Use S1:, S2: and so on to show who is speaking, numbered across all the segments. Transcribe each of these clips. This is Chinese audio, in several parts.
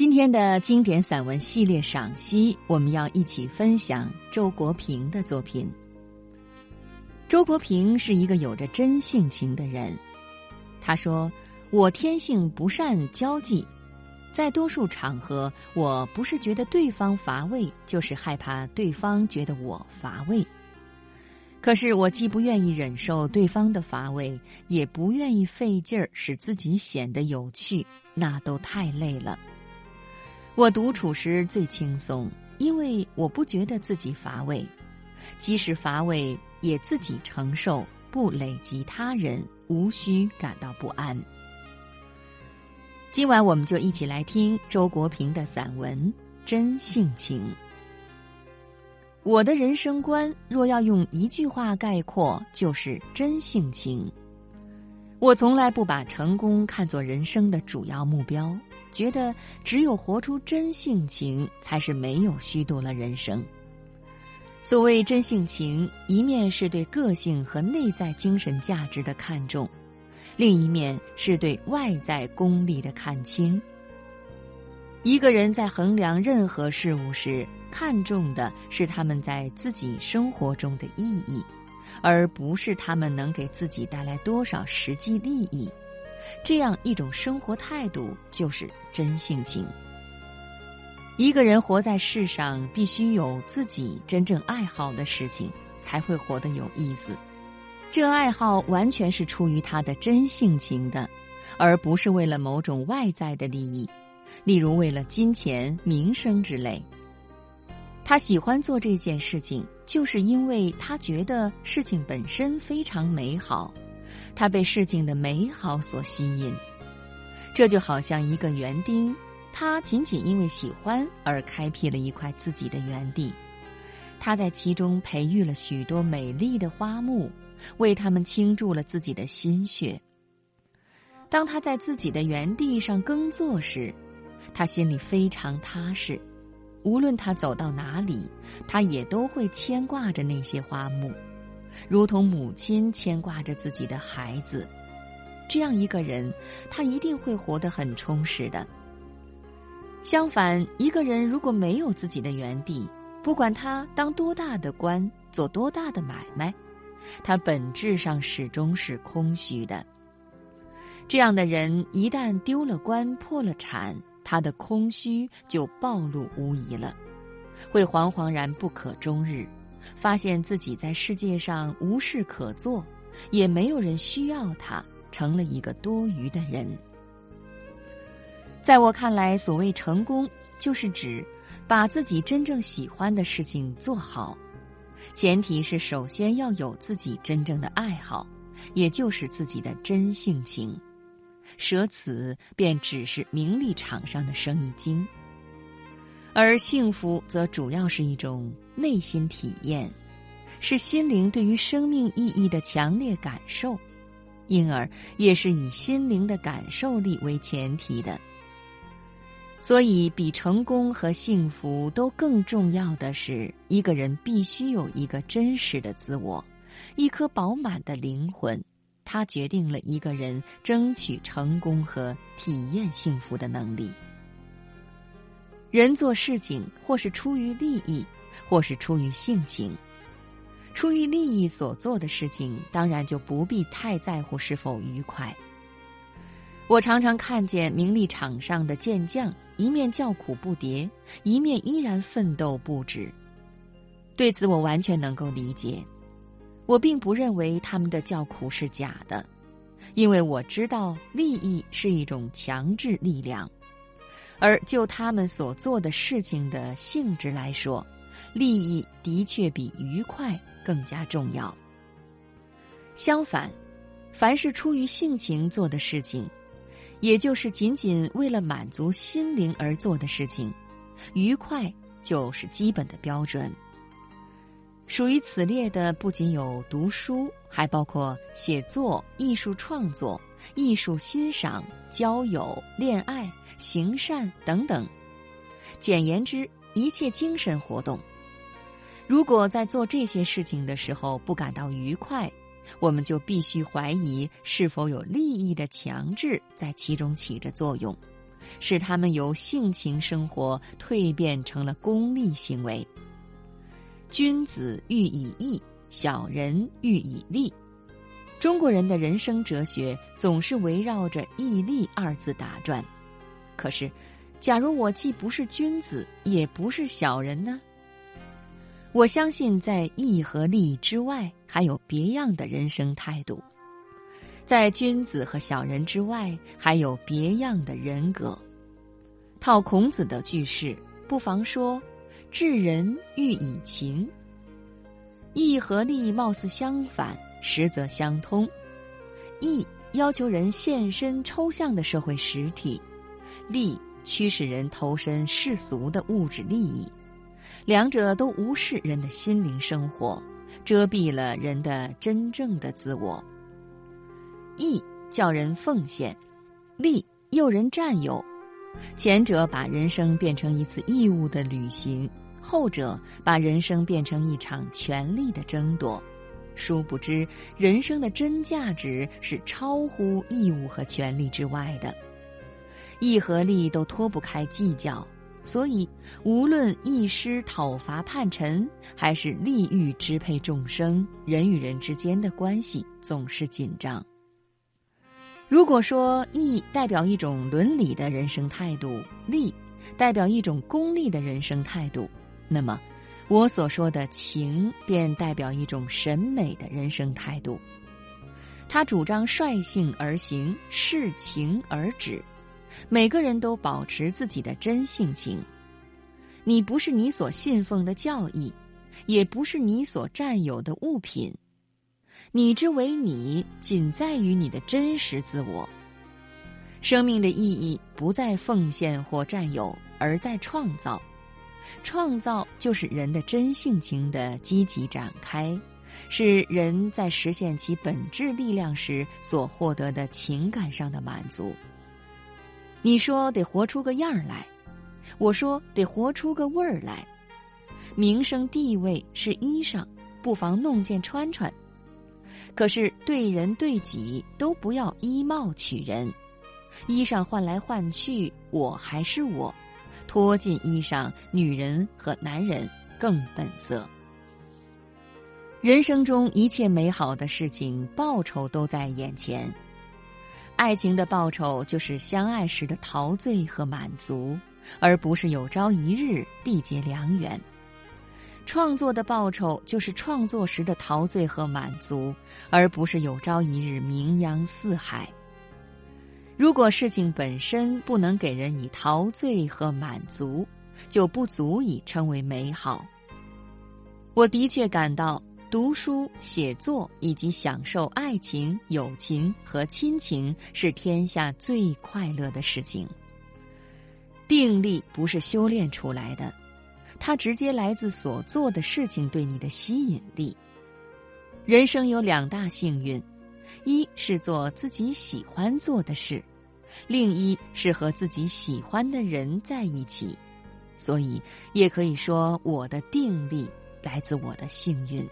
S1: 今天的经典散文系列赏析，我们要一起分享周国平的作品。周国平是一个有着真性情的人。他说：“我天性不善交际，在多数场合，我不是觉得对方乏味，就是害怕对方觉得我乏味。可是我既不愿意忍受对方的乏味，也不愿意费劲儿使自己显得有趣，那都太累了。”我独处时最轻松，因为我不觉得自己乏味，即使乏味也自己承受，不累及他人，无需感到不安。今晚我们就一起来听周国平的散文《真性情》。我的人生观若要用一句话概括，就是真性情。我从来不把成功看作人生的主要目标。觉得只有活出真性情，才是没有虚度了人生。所谓真性情，一面是对个性和内在精神价值的看重，另一面是对外在功利的看清。一个人在衡量任何事物时，看重的是他们在自己生活中的意义，而不是他们能给自己带来多少实际利益。这样一种生活态度就是真性情。一个人活在世上，必须有自己真正爱好的事情，才会活得有意思。这爱好完全是出于他的真性情的，而不是为了某种外在的利益，例如为了金钱、名声之类。他喜欢做这件事情，就是因为他觉得事情本身非常美好。他被事情的美好所吸引，这就好像一个园丁，他仅仅因为喜欢而开辟了一块自己的园地，他在其中培育了许多美丽的花木，为他们倾注了自己的心血。当他在自己的园地上耕作时，他心里非常踏实，无论他走到哪里，他也都会牵挂着那些花木。如同母亲牵挂着自己的孩子，这样一个人，他一定会活得很充实的。相反，一个人如果没有自己的园地，不管他当多大的官，做多大的买卖，他本质上始终是空虚的。这样的人一旦丢了官、破了产，他的空虚就暴露无遗了，会惶惶然不可终日。发现自己在世界上无事可做，也没有人需要他，成了一个多余的人。在我看来，所谓成功，就是指把自己真正喜欢的事情做好，前提是首先要有自己真正的爱好，也就是自己的真性情。舍此，便只是名利场上的生意经。而幸福则主要是一种内心体验，是心灵对于生命意义的强烈感受，因而也是以心灵的感受力为前提的。所以，比成功和幸福都更重要的是，一个人必须有一个真实的自我，一颗饱满的灵魂，它决定了一个人争取成功和体验幸福的能力。人做事情，或是出于利益，或是出于性情。出于利益所做的事情，当然就不必太在乎是否愉快。我常常看见名利场上的健将，一面叫苦不迭，一面依然奋斗不止。对此，我完全能够理解。我并不认为他们的叫苦是假的，因为我知道利益是一种强制力量。而就他们所做的事情的性质来说，利益的确比愉快更加重要。相反，凡是出于性情做的事情，也就是仅仅为了满足心灵而做的事情，愉快就是基本的标准。属于此列的不仅有读书，还包括写作、艺术创作、艺术欣赏、交友、恋爱。行善等等，简言之，一切精神活动。如果在做这些事情的时候不感到愉快，我们就必须怀疑是否有利益的强制在其中起着作用，使他们由性情生活蜕变成了功利行为。君子喻以义，小人喻以利。中国人的人生哲学总是围绕着“义利”二字打转。可是，假如我既不是君子，也不是小人呢？我相信，在义和利之外，还有别样的人生态度；在君子和小人之外，还有别样的人格。套孔子的句式，不妨说：“治人欲以情。”义和利貌似相反，实则相通。义要求人献身抽象的社会实体，利驱使人投身世俗的物质利益。两者都无视人的心灵生活，遮蔽了人的真正的自我。义叫人奉献，利诱人占有。前者把人生变成一次义务的旅行，后者把人生变成一场权力的争夺。殊不知，人生的真价值是超乎义务和权利之外的。义和利都脱不开计较。所以，无论义师讨伐叛臣，还是利欲支配众生，人与人之间的关系总是紧张。如果说义代表一种伦理的人生态度，利代表一种功利的人生态度，那么我所说的情便代表一种审美的人生态度。他主张率性而行，视情而止。每个人都保持自己的真性情，你不是你所信奉的教义，也不是你所占有的物品，你之为你，仅在于你的真实自我。生命的意义不在奉献或占有，而在创造。创造就是人的真性情的积极展开，是人在实现其本质力量时所获得的情感上的满足。你说得活出个样儿来，我说得活出个味儿来。名声地位是衣裳，不妨弄件穿穿。可是对人对己都不要衣帽取人，衣裳换来换去，我还是我。脱尽衣裳，女人和男人更本色。人生中一切美好的事情，报酬都在眼前。爱情的报酬就是相爱时的陶醉和满足，而不是有朝一日缔结良缘。创作的报酬就是创作时的陶醉和满足，而不是有朝一日名扬四海。如果事情本身不能给人以陶醉和满足，就不足以称为美好。我的确感到。读书、写作以及享受爱情、友情和亲情是天下最快乐的事情。定力不是修炼出来的，它直接来自所做的事情对你的吸引力。人生有两大幸运：一是做自己喜欢做的事，另一是和自己喜欢的人在一起。所以，也可以说我的定力来自我的幸运。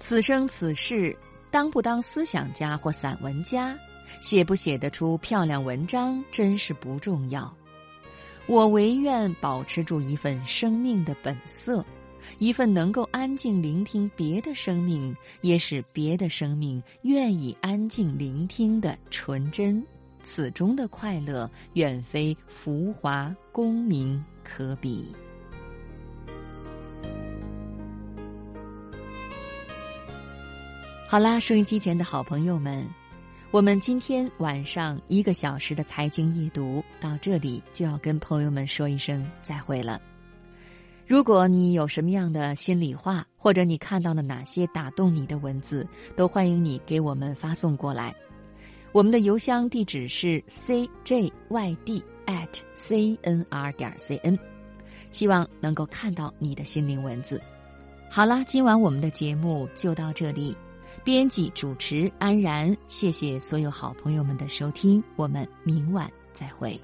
S1: 此生此世，当不当思想家或散文家，写不写得出漂亮文章，真是不重要。我唯愿保持住一份生命的本色，一份能够安静聆听别的生命，也使别的生命愿意安静聆听的纯真。此中的快乐，远非浮华功名可比。好啦，收音机前的好朋友们，我们今天晚上一个小时的财经夜读到这里就要跟朋友们说一声再会了。如果你有什么样的心里话，或者你看到了哪些打动你的文字，都欢迎你给我们发送过来。我们的邮箱地址是 cjyd at cnr 点 cn，希望能够看到你的心灵文字。好啦，今晚我们的节目就到这里。编辑主持安然，谢谢所有好朋友们的收听，我们明晚再会。